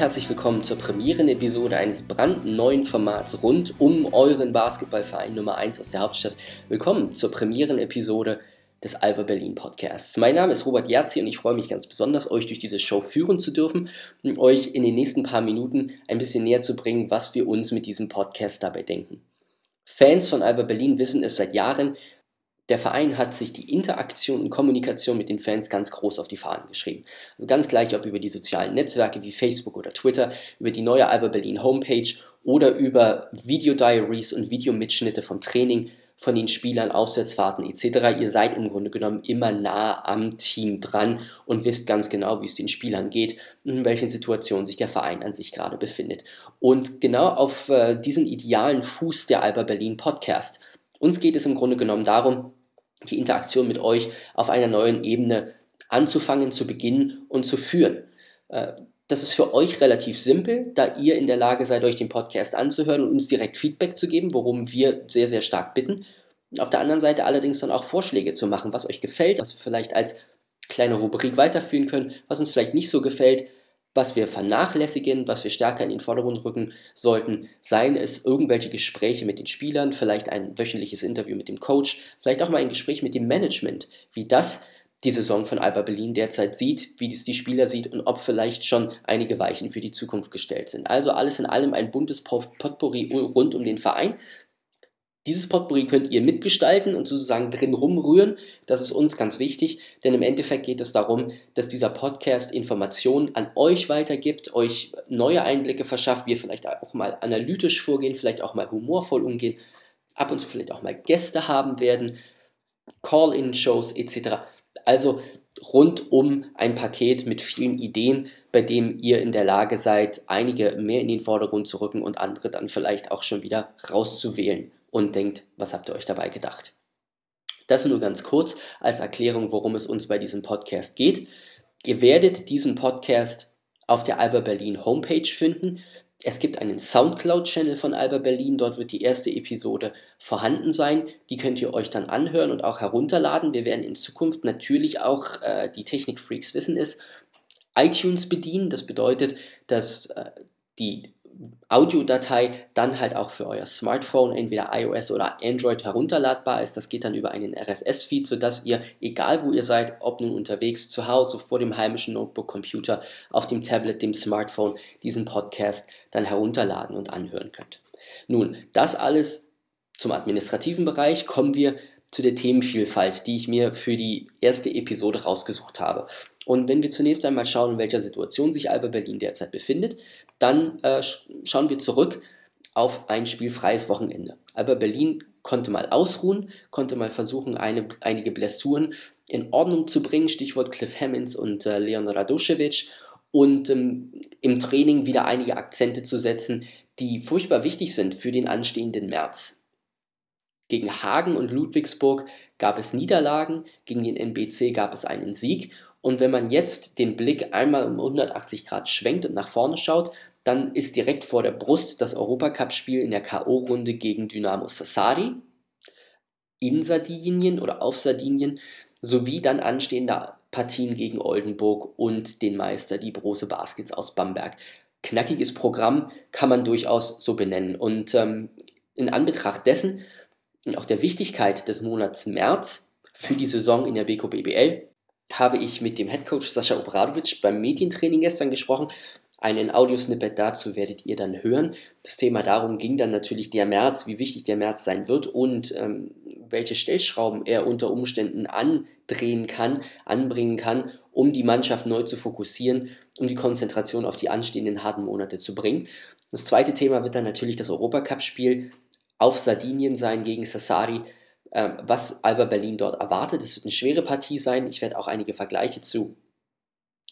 Herzlich willkommen zur Premieren-Episode eines brandneuen Formats rund um euren Basketballverein Nummer 1 aus der Hauptstadt. Willkommen zur Premieren-Episode des Alba Berlin Podcasts. Mein Name ist Robert Jerzi und ich freue mich ganz besonders, euch durch diese Show führen zu dürfen und euch in den nächsten paar Minuten ein bisschen näher zu bringen, was wir uns mit diesem Podcast dabei denken. Fans von Alba Berlin wissen es seit Jahren, der Verein hat sich die Interaktion und Kommunikation mit den Fans ganz groß auf die Fahnen geschrieben. Also ganz gleich, ob über die sozialen Netzwerke wie Facebook oder Twitter, über die neue Alba Berlin Homepage oder über Videodiaries und Videomitschnitte vom Training, von den Spielern, Auswärtsfahrten etc. Ihr seid im Grunde genommen immer nah am Team dran und wisst ganz genau, wie es den Spielern geht und in welchen Situationen sich der Verein an sich gerade befindet. Und genau auf äh, diesen idealen Fuß der Alba Berlin Podcast. Uns geht es im Grunde genommen darum, die Interaktion mit euch auf einer neuen Ebene anzufangen, zu beginnen und zu führen. Äh, das ist für euch relativ simpel, da ihr in der Lage seid, euch den Podcast anzuhören und uns direkt Feedback zu geben, worum wir sehr, sehr stark bitten. Auf der anderen Seite allerdings dann auch Vorschläge zu machen, was euch gefällt, was wir vielleicht als kleine Rubrik weiterführen können, was uns vielleicht nicht so gefällt, was wir vernachlässigen, was wir stärker in den Vordergrund rücken sollten, seien es irgendwelche Gespräche mit den Spielern, vielleicht ein wöchentliches Interview mit dem Coach, vielleicht auch mal ein Gespräch mit dem Management, wie das die Saison von Alba Berlin derzeit sieht, wie es die Spieler sieht und ob vielleicht schon einige Weichen für die Zukunft gestellt sind. Also alles in allem ein buntes Potpourri rund um den Verein dieses Potpourri könnt ihr mitgestalten und sozusagen drin rumrühren. Das ist uns ganz wichtig, denn im Endeffekt geht es darum, dass dieser Podcast Informationen an euch weitergibt, euch neue Einblicke verschafft, wir vielleicht auch mal analytisch vorgehen, vielleicht auch mal humorvoll umgehen, ab und zu vielleicht auch mal Gäste haben werden, Call-in-Shows etc. Also rundum ein Paket mit vielen Ideen, bei dem ihr in der Lage seid, einige mehr in den Vordergrund zu rücken und andere dann vielleicht auch schon wieder rauszuwählen und denkt, was habt ihr euch dabei gedacht? Das nur ganz kurz als Erklärung, worum es uns bei diesem Podcast geht. Ihr werdet diesen Podcast auf der Alba Berlin Homepage finden. Es gibt einen Soundcloud-Channel von Alba Berlin, dort wird die erste Episode vorhanden sein. Die könnt ihr euch dann anhören und auch herunterladen. Wir werden in Zukunft natürlich auch, äh, die Technik-Freaks wissen es, iTunes bedienen. Das bedeutet, dass äh, die Audiodatei dann halt auch für euer Smartphone, entweder iOS oder Android, herunterladbar ist. Das geht dann über einen RSS-Feed, sodass ihr, egal wo ihr seid, ob nun unterwegs, zu Hause, vor dem heimischen Notebook-Computer, auf dem Tablet, dem Smartphone, diesen Podcast dann herunterladen und anhören könnt. Nun, das alles zum administrativen Bereich kommen wir zu der Themenvielfalt, die ich mir für die erste Episode rausgesucht habe. Und wenn wir zunächst einmal schauen, in welcher Situation sich Alba Berlin derzeit befindet, dann äh, schauen wir zurück auf ein spielfreies Wochenende. Alba Berlin konnte mal ausruhen, konnte mal versuchen, eine, einige Blessuren in Ordnung zu bringen, Stichwort Cliff Hammonds und äh, Leon Radoschewitsch, und ähm, im Training wieder einige Akzente zu setzen, die furchtbar wichtig sind für den anstehenden März. Gegen Hagen und Ludwigsburg gab es Niederlagen, gegen den NBC gab es einen Sieg und wenn man jetzt den Blick einmal um 180 Grad schwenkt und nach vorne schaut, dann ist direkt vor der Brust das Europacup-Spiel in der K.O.-Runde gegen Dynamo Sassari in Sardinien oder auf Sardinien sowie dann anstehende Partien gegen Oldenburg und den Meister, die Brose Baskets aus Bamberg. Knackiges Programm kann man durchaus so benennen. Und ähm, in Anbetracht dessen und auch der Wichtigkeit des Monats März für die Saison in der Beko BBL habe ich mit dem Headcoach Sascha Obradovic beim Medientraining gestern gesprochen. Einen Audiosnippet dazu werdet ihr dann hören. Das Thema darum ging dann natürlich der März, wie wichtig der März sein wird und ähm, welche Stellschrauben er unter Umständen andrehen kann, anbringen kann, um die Mannschaft neu zu fokussieren, um die Konzentration auf die anstehenden harten Monate zu bringen. Das zweite Thema wird dann natürlich das Europacup-Spiel auf Sardinien sein gegen Sassari ähm, was Alba Berlin dort erwartet. Es wird eine schwere Partie sein. Ich werde auch einige Vergleiche zu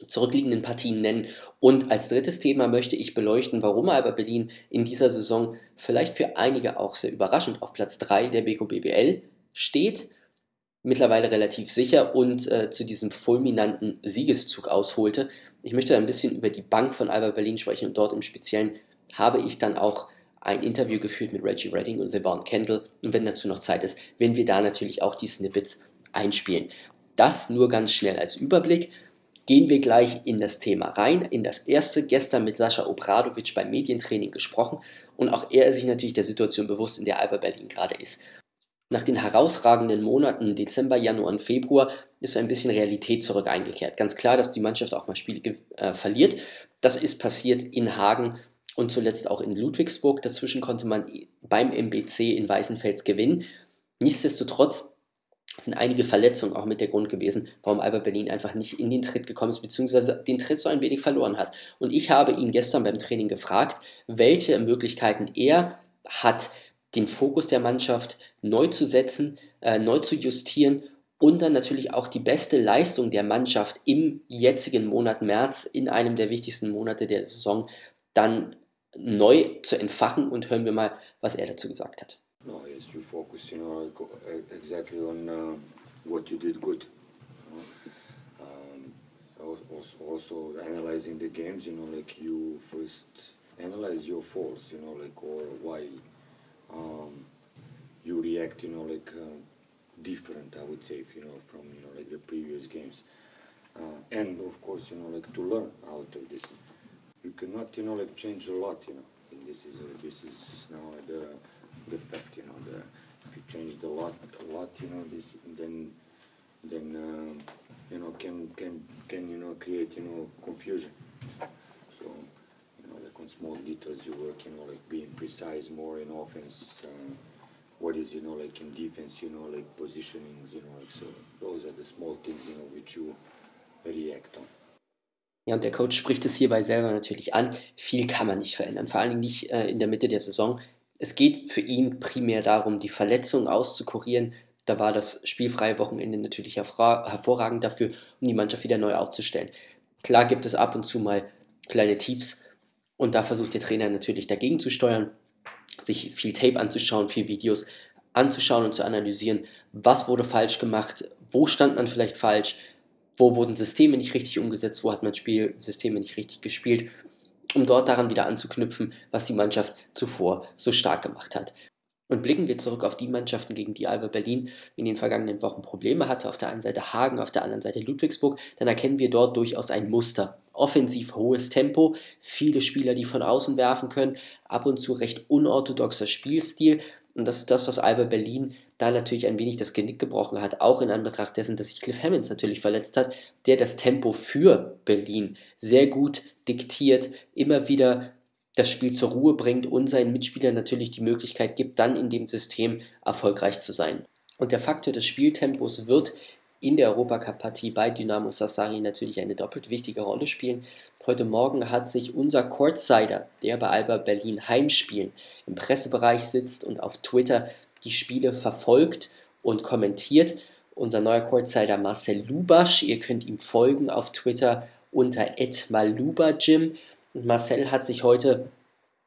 zurückliegenden Partien nennen. Und als drittes Thema möchte ich beleuchten, warum Alba Berlin in dieser Saison vielleicht für einige auch sehr überraschend auf Platz 3 der Beko BBL steht, mittlerweile relativ sicher und äh, zu diesem fulminanten Siegeszug ausholte. Ich möchte ein bisschen über die Bank von Alba Berlin sprechen und dort im Speziellen habe ich dann auch ein Interview geführt mit Reggie Redding und Levon Kendall. Und wenn dazu noch Zeit ist, werden wir da natürlich auch die Snippets einspielen. Das nur ganz schnell als Überblick. gehen wir gleich in das Thema rein, in das erste. Gestern mit Sascha Obradovic beim Medientraining gesprochen und auch er ist sich natürlich der Situation bewusst, in der Alba Berlin gerade ist. Nach den herausragenden Monaten Dezember, Januar und Februar ist ein bisschen Realität zurück eingekehrt. Ganz klar, dass die Mannschaft auch mal Spiele äh, verliert. Das ist passiert in Hagen und zuletzt auch in Ludwigsburg. Dazwischen konnte man beim MBC in Weißenfels gewinnen. Nichtsdestotrotz sind einige Verletzungen auch mit der Grund gewesen, warum Alba Berlin einfach nicht in den Tritt gekommen ist, beziehungsweise den Tritt so ein wenig verloren hat. Und ich habe ihn gestern beim Training gefragt, welche Möglichkeiten er hat, den Fokus der Mannschaft neu zu setzen, äh, neu zu justieren und dann natürlich auch die beste Leistung der Mannschaft im jetzigen Monat März, in einem der wichtigsten Monate der Saison, dann neu zu entfachen und hören wir mal, was er dazu gesagt hat. No, yes, you focus, you know, exactly on uh, what you did good. Um, also, also analyzing the games, you know, like you first analyze your faults, you know, like or why um, you react, you know, like uh, different, I would say, you know, from you know like the previous games, uh, and of course, you know, like to learn out of this. You cannot, you know, like change a lot, you know. And this is a, this is now the the fact, you know. The if you change a lot, a lot, you know, this then then uh, you know can can can you know create you know confusion. So you know, like on small details you work, you know, like being precise more in offense. Uh, what is you know like in defense you know like positionings you know like so those are the small things you know which you react on Ja, und der Coach spricht es hierbei selber natürlich an. Viel kann man nicht verändern, vor allen Dingen nicht äh, in der Mitte der Saison. Es geht für ihn primär darum, die Verletzungen auszukurieren. Da war das spielfreie Wochenende natürlich hervorragend dafür, um die Mannschaft wieder neu aufzustellen. Klar gibt es ab und zu mal kleine Tiefs und da versucht der Trainer natürlich dagegen zu steuern sich viel Tape anzuschauen, viel Videos anzuschauen und zu analysieren, was wurde falsch gemacht, wo stand man vielleicht falsch, wo wurden Systeme nicht richtig umgesetzt, wo hat man Spielsysteme nicht richtig gespielt, um dort daran wieder anzuknüpfen, was die Mannschaft zuvor so stark gemacht hat. Und blicken wir zurück auf die Mannschaften, gegen die Alba Berlin in den vergangenen Wochen Probleme hatte, auf der einen Seite Hagen, auf der anderen Seite Ludwigsburg, dann erkennen wir dort durchaus ein Muster. Offensiv hohes Tempo, viele Spieler, die von außen werfen können, ab und zu recht unorthodoxer Spielstil. Und das ist das, was Alba Berlin da natürlich ein wenig das Genick gebrochen hat, auch in Anbetracht dessen, dass sich Cliff Hammonds natürlich verletzt hat, der das Tempo für Berlin sehr gut diktiert, immer wieder das Spiel zur Ruhe bringt und seinen Mitspielern natürlich die Möglichkeit gibt, dann in dem System erfolgreich zu sein. Und der Faktor des Spieltempos wird in der Europacup-Partie bei Dynamo Sassari natürlich eine doppelt wichtige Rolle spielen. Heute Morgen hat sich unser Courtsider, der bei Alba Berlin Heimspielen im Pressebereich sitzt und auf Twitter die Spiele verfolgt und kommentiert, unser neuer Courtsider Marcel Lubasch. Ihr könnt ihm folgen auf Twitter unter @malubajim. Und Marcel hat sich heute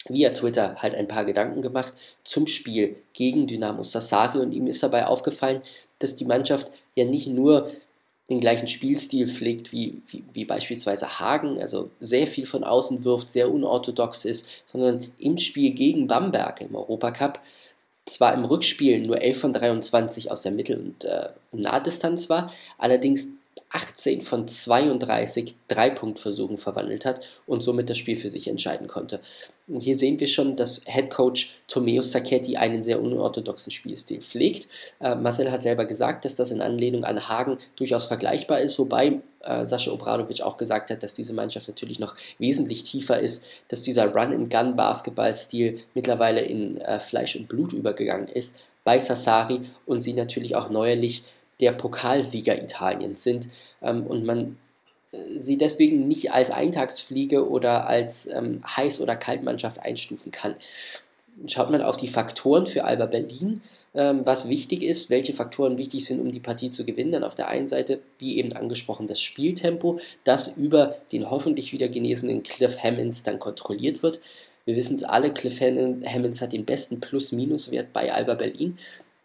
via Twitter halt ein paar Gedanken gemacht zum Spiel gegen Dynamo Sassari und ihm ist dabei aufgefallen, dass die Mannschaft ja nicht nur den gleichen Spielstil pflegt wie, wie, wie, beispielsweise Hagen, also sehr viel von außen wirft, sehr unorthodox ist, sondern im Spiel gegen Bamberg im Europacup zwar im Rückspiel nur 11 von 23 aus der Mittel- und äh, Nahdistanz war, allerdings 18 von 32 Dreipunktversuchen verwandelt hat und somit das Spiel für sich entscheiden konnte. Und hier sehen wir schon, dass Head Coach Tomeo Sacchetti einen sehr unorthodoxen Spielstil pflegt. Äh, Marcel hat selber gesagt, dass das in Anlehnung an Hagen durchaus vergleichbar ist, wobei äh, Sascha Obradovic auch gesagt hat, dass diese Mannschaft natürlich noch wesentlich tiefer ist, dass dieser Run-and-Gun-Basketball-Stil mittlerweile in äh, Fleisch und Blut übergegangen ist bei Sassari und sie natürlich auch neuerlich der Pokalsieger Italiens sind ähm, und man äh, sie deswegen nicht als Eintagsfliege oder als ähm, Heiß- oder Kaltmannschaft einstufen kann. Schaut man auf die Faktoren für Alba Berlin, ähm, was wichtig ist, welche Faktoren wichtig sind, um die Partie zu gewinnen, dann auf der einen Seite, wie eben angesprochen, das Spieltempo, das über den hoffentlich wieder genesenen Cliff Hammonds dann kontrolliert wird. Wir wissen es alle, Cliff Hammonds hat den besten Plus-Minus-Wert bei Alba Berlin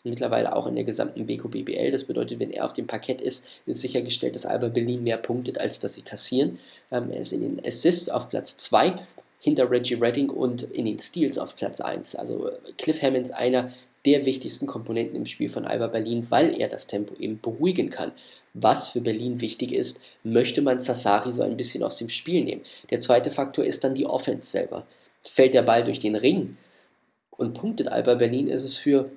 mittlerweile auch in der gesamten Beko BBL. Das bedeutet, wenn er auf dem Parkett ist, ist sichergestellt, dass Alba Berlin mehr punktet, als dass sie kassieren. Ähm, er ist in den Assists auf Platz 2 hinter Reggie Redding und in den Steals auf Platz 1. Also Cliff Hammonds einer der wichtigsten Komponenten im Spiel von Alba Berlin, weil er das Tempo eben beruhigen kann. Was für Berlin wichtig ist, möchte man Sassari so ein bisschen aus dem Spiel nehmen. Der zweite Faktor ist dann die Offense selber. Fällt der Ball durch den Ring und punktet Alba Berlin, ist es für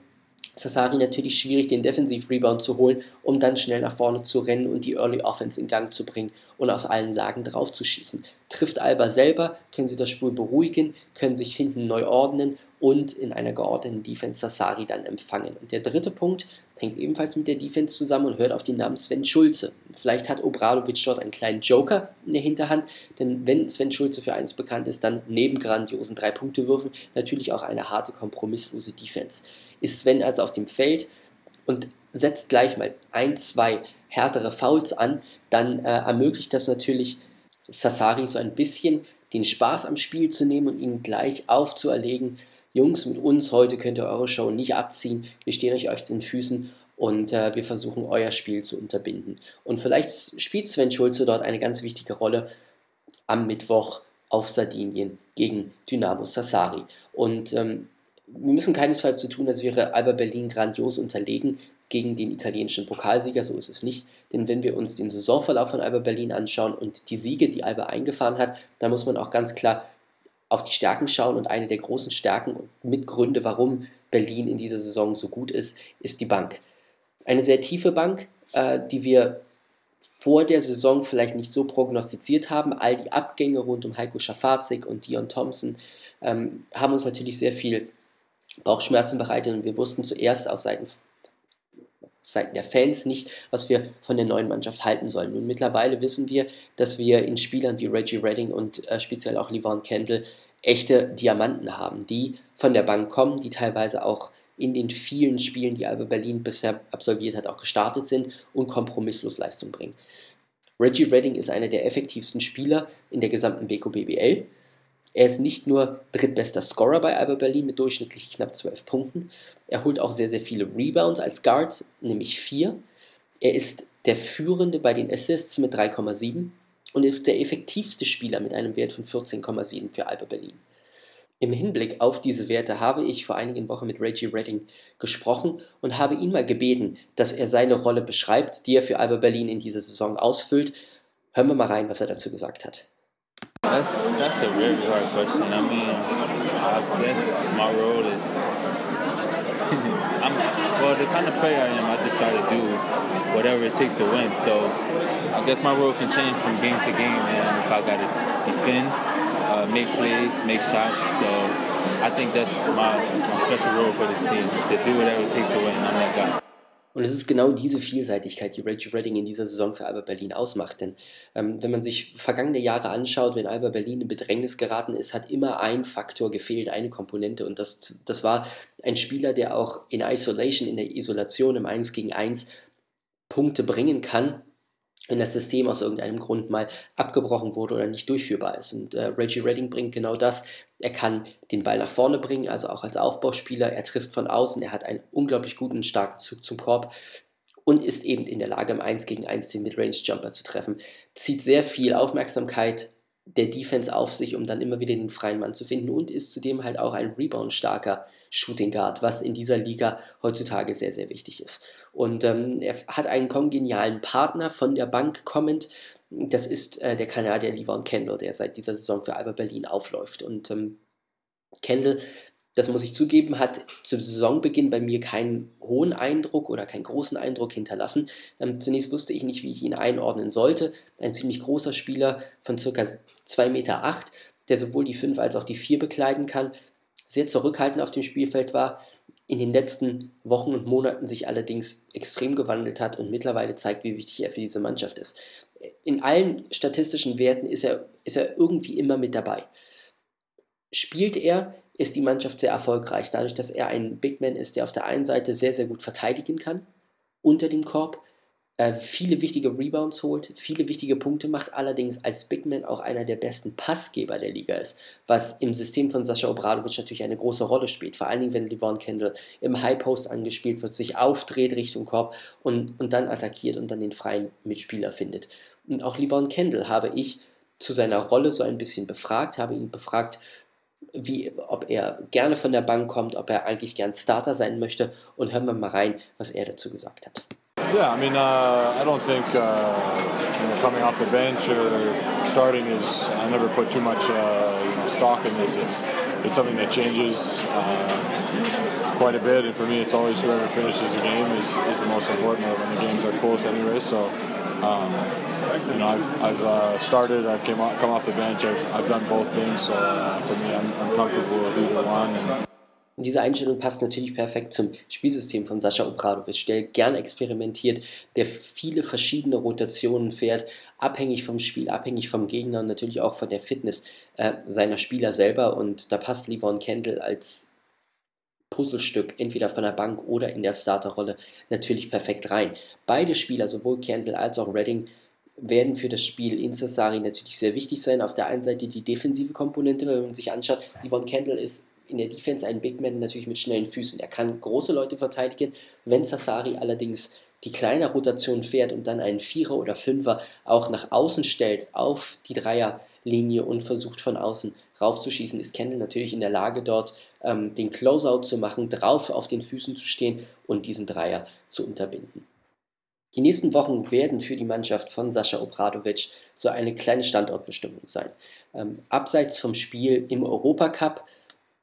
Sassari natürlich schwierig, den Defensiv-Rebound zu holen, um dann schnell nach vorne zu rennen und die Early Offense in Gang zu bringen und aus allen Lagen drauf zu schießen. Trifft Alba selber, können sie das Spiel beruhigen, können sich hinten neu ordnen und in einer geordneten Defense Sassari dann empfangen. Und der dritte Punkt hängt ebenfalls mit der Defense zusammen und hört auf den Namen Sven Schulze. Vielleicht hat Obradovic dort einen kleinen Joker in der Hinterhand, denn wenn Sven Schulze für eines bekannt ist, dann neben grandiosen Drei-Punkte-Würfen natürlich auch eine harte, kompromisslose Defense ist Sven also auf dem Feld und setzt gleich mal ein, zwei härtere Fouls an, dann äh, ermöglicht das natürlich Sassari so ein bisschen den Spaß am Spiel zu nehmen und ihn gleich aufzuerlegen. Jungs, mit uns heute könnt ihr eure Show nicht abziehen. Wir stehen euch auf den Füßen und äh, wir versuchen euer Spiel zu unterbinden. Und vielleicht spielt Sven Schulze dort eine ganz wichtige Rolle am Mittwoch auf Sardinien gegen Dynamo Sassari. Und ähm, wir müssen keinesfalls so tun, als wäre Alba Berlin grandios unterlegen gegen den italienischen Pokalsieger, so ist es nicht. Denn wenn wir uns den Saisonverlauf von Alba Berlin anschauen und die Siege, die Alba eingefahren hat, dann muss man auch ganz klar auf die Stärken schauen und eine der großen Stärken und Mitgründe, warum Berlin in dieser Saison so gut ist, ist die Bank. Eine sehr tiefe Bank, äh, die wir vor der Saison vielleicht nicht so prognostiziert haben. All die Abgänge rund um Heiko Schafazik und Dion Thompson ähm, haben uns natürlich sehr viel Bauchschmerzen bereitet und wir wussten zuerst aus Seiten, Seiten der Fans nicht, was wir von der neuen Mannschaft halten sollen. Und mittlerweile wissen wir, dass wir in Spielern wie Reggie Redding und äh, speziell auch Levon Kendall echte Diamanten haben, die von der Bank kommen, die teilweise auch in den vielen Spielen, die Alba Berlin bisher absolviert hat, auch gestartet sind und kompromisslos Leistung bringen. Reggie Redding ist einer der effektivsten Spieler in der gesamten Beko BBL. Er ist nicht nur drittbester Scorer bei Alba Berlin mit durchschnittlich knapp 12 Punkten, er holt auch sehr, sehr viele Rebounds als Guard, nämlich 4. Er ist der Führende bei den Assists mit 3,7 und ist der effektivste Spieler mit einem Wert von 14,7 für Alba Berlin. Im Hinblick auf diese Werte habe ich vor einigen Wochen mit Reggie Redding gesprochen und habe ihn mal gebeten, dass er seine Rolle beschreibt, die er für Alba Berlin in dieser Saison ausfüllt. Hören wir mal rein, was er dazu gesagt hat. That's that's a very hard question. I mean, I guess my role is. I'm well, the kind of player I am. I just try to do whatever it takes to win. So I guess my role can change from game to game. And if I got to defend, uh, make plays, make shots, so I think that's my, my special role for this team to do whatever it takes to win. I'm that guy. Und es ist genau diese Vielseitigkeit, die Reggie Redding in dieser Saison für Alba Berlin ausmacht. Denn ähm, wenn man sich vergangene Jahre anschaut, wenn Alba Berlin in Bedrängnis geraten ist, hat immer ein Faktor gefehlt, eine Komponente. Und das, das war ein Spieler, der auch in Isolation, in der Isolation im 1 gegen 1 Punkte bringen kann, wenn das System aus irgendeinem Grund mal abgebrochen wurde oder nicht durchführbar ist. Und äh, Reggie Redding bringt genau das. Er kann den Ball nach vorne bringen, also auch als Aufbauspieler. Er trifft von außen, er hat einen unglaublich guten, starken Zug zum Korb und ist eben in der Lage, im 1 gegen 1 den Midrange-Jumper zu treffen. Zieht sehr viel Aufmerksamkeit der Defense auf sich, um dann immer wieder den freien Mann zu finden und ist zudem halt auch ein Rebound-starker Shooting Guard, was in dieser Liga heutzutage sehr, sehr wichtig ist. Und ähm, er hat einen kongenialen Partner von der Bank kommend. Das ist äh, der Kanadier Levon Kendall, der seit dieser Saison für Alba Berlin aufläuft. Und ähm, Kendall das muss ich zugeben, hat zum Saisonbeginn bei mir keinen hohen Eindruck oder keinen großen Eindruck hinterlassen. Ähm, zunächst wusste ich nicht, wie ich ihn einordnen sollte. Ein ziemlich großer Spieler von ca. 2,8 Meter, der sowohl die 5 als auch die 4 bekleiden kann, sehr zurückhaltend auf dem Spielfeld war, in den letzten Wochen und Monaten sich allerdings extrem gewandelt hat und mittlerweile zeigt, wie wichtig er für diese Mannschaft ist. In allen statistischen Werten ist er, ist er irgendwie immer mit dabei. Spielt er, ist die Mannschaft sehr erfolgreich, dadurch, dass er ein Big Man ist, der auf der einen Seite sehr, sehr gut verteidigen kann, unter dem Korb, äh, viele wichtige Rebounds holt, viele wichtige Punkte macht, allerdings als Big Man auch einer der besten Passgeber der Liga ist, was im System von Sascha Obradovic natürlich eine große Rolle spielt, vor allen Dingen, wenn Devon Kendall im High Post angespielt wird, sich aufdreht Richtung Korb und, und dann attackiert und dann den freien Mitspieler findet. Und auch Levon Kendall habe ich zu seiner Rolle so ein bisschen befragt, habe ihn befragt, wie, ob er gerne von der Bank kommt, ob er eigentlich gern Starter sein möchte und hören wir mal rein, was er dazu gesagt hat. Yeah, I mean, uh, I don't think uh, you know, coming off the bench or starting is. I never put too much uh, you know, stock in this. It's it's something that changes uh, quite a bit, and for me, it's always whoever finishes the game is, is the most important. When the games are close, anyway. So, um, you know, I've, I've uh, started, I've came off, come off the bench, I've, I've done both things. So uh, for me, I'm, I'm comfortable with either one. And, Und diese Einstellung passt natürlich perfekt zum Spielsystem von Sascha Obradovic, der gern experimentiert, der viele verschiedene Rotationen fährt, abhängig vom Spiel, abhängig vom Gegner und natürlich auch von der Fitness äh, seiner Spieler selber. Und da passt Livon Kendall als Puzzlestück, entweder von der Bank oder in der Starterrolle, natürlich perfekt rein. Beide Spieler, sowohl Kendall als auch Redding, werden für das Spiel in Sassari natürlich sehr wichtig sein. Auf der einen Seite die defensive Komponente, wenn man sich anschaut, Livon Kendall ist in der Defense ein Big Man natürlich mit schnellen Füßen. Er kann große Leute verteidigen. Wenn Sassari allerdings die kleine Rotation fährt und dann einen Vierer oder Fünfer auch nach außen stellt auf die Dreierlinie und versucht von außen raufzuschießen, ist Kendall natürlich in der Lage, dort ähm, den Closeout zu machen, drauf auf den Füßen zu stehen und diesen Dreier zu unterbinden. Die nächsten Wochen werden für die Mannschaft von Sascha Obradovic so eine kleine Standortbestimmung sein. Ähm, abseits vom Spiel im Europacup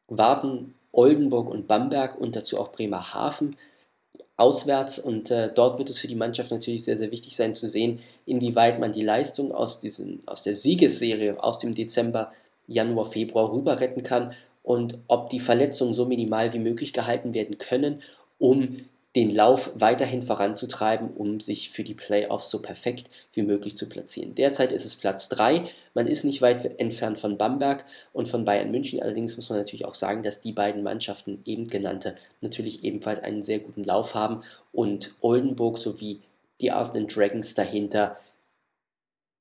warten Oldenburg und Bamberg und dazu auch Bremerhaven auswärts. Und äh, dort wird es für die Mannschaft natürlich sehr, sehr wichtig sein zu sehen, inwieweit man die Leistung aus, diesen, aus der Siegesserie aus dem Dezember, Januar, Februar rüber retten kann und ob die Verletzungen so minimal wie möglich gehalten werden können, um den Lauf weiterhin voranzutreiben, um sich für die Playoffs so perfekt wie möglich zu platzieren. Derzeit ist es Platz 3. Man ist nicht weit entfernt von Bamberg und von Bayern München. Allerdings muss man natürlich auch sagen, dass die beiden Mannschaften, eben genannte, natürlich ebenfalls einen sehr guten Lauf haben und Oldenburg sowie die Arden Dragons dahinter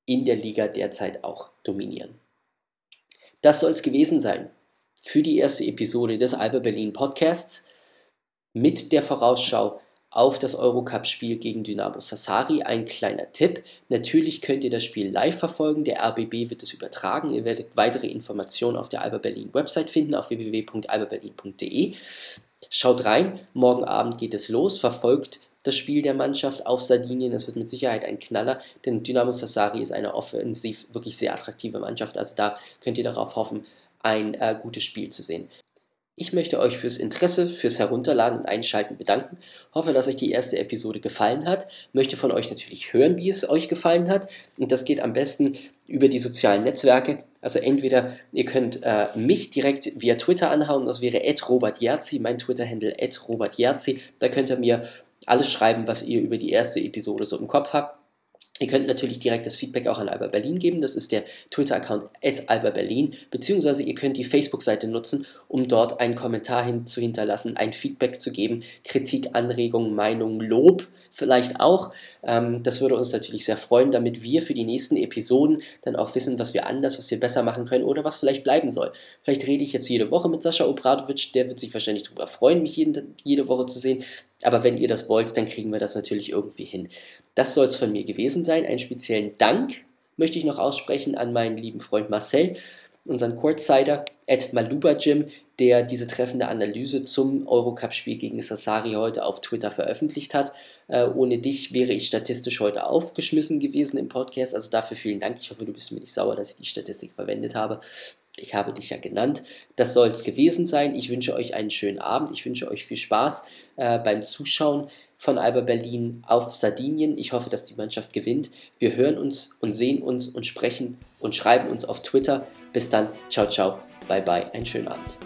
in der Liga derzeit auch dominieren. Das soll es gewesen sein für die erste Episode des Alba Berlin Podcasts mit der Vorausschau auf das Eurocup-Spiel gegen Dynamo Sassari. Ein kleiner Tipp. Natürlich könnt ihr das Spiel live verfolgen. Der RBB wird es übertragen. Ihr werdet weitere Informationen auf der Alba Berlin Website finden, auf www.albaberlin.de. Schaut rein. Morgen Abend geht es los. Verfolgt das Spiel der Mannschaft auf Sardinien. Es wird mit Sicherheit ein Knaller, denn Dynamo Sassari ist eine offensiv wirklich sehr attraktive Mannschaft. Also da könnt ihr darauf hoffen, ein äh, gutes Spiel zu sehen. Ich möchte euch fürs Interesse, fürs Herunterladen und Einschalten bedanken. Hoffe, dass euch die erste Episode gefallen hat. Möchte von euch natürlich hören, wie es euch gefallen hat. Und das geht am besten über die sozialen Netzwerke. Also entweder ihr könnt äh, mich direkt via Twitter anhauen, das wäre robertjerzi, mein Twitter-Handle robertjerzi. Da könnt ihr mir alles schreiben, was ihr über die erste Episode so im Kopf habt. Ihr könnt natürlich direkt das Feedback auch an Alba Berlin geben. Das ist der Twitter-Account at Alba Berlin. Beziehungsweise ihr könnt die Facebook-Seite nutzen, um dort einen Kommentar hin zu hinterlassen, ein Feedback zu geben, Kritik, Anregungen, Meinungen, Lob vielleicht auch. Ähm, das würde uns natürlich sehr freuen, damit wir für die nächsten Episoden dann auch wissen, was wir anders, was wir besser machen können oder was vielleicht bleiben soll. Vielleicht rede ich jetzt jede Woche mit Sascha Obradovic, der wird sich wahrscheinlich darüber freuen, mich jeden, jede Woche zu sehen. Aber wenn ihr das wollt, dann kriegen wir das natürlich irgendwie hin. Das soll es von mir gewesen sein. Einen speziellen Dank möchte ich noch aussprechen an meinen lieben Freund Marcel, unseren Courtsider at Maluba Gym, der diese treffende Analyse zum Eurocup-Spiel gegen Sassari heute auf Twitter veröffentlicht hat. Äh, ohne dich wäre ich statistisch heute aufgeschmissen gewesen im Podcast. Also dafür vielen Dank. Ich hoffe, du bist mir nicht sauer, dass ich die Statistik verwendet habe. Ich habe dich ja genannt. Das soll es gewesen sein. Ich wünsche euch einen schönen Abend. Ich wünsche euch viel Spaß äh, beim Zuschauen von Alba Berlin auf Sardinien. Ich hoffe, dass die Mannschaft gewinnt. Wir hören uns und sehen uns und sprechen und schreiben uns auf Twitter. Bis dann. Ciao, ciao. Bye, bye. Einen schönen Abend.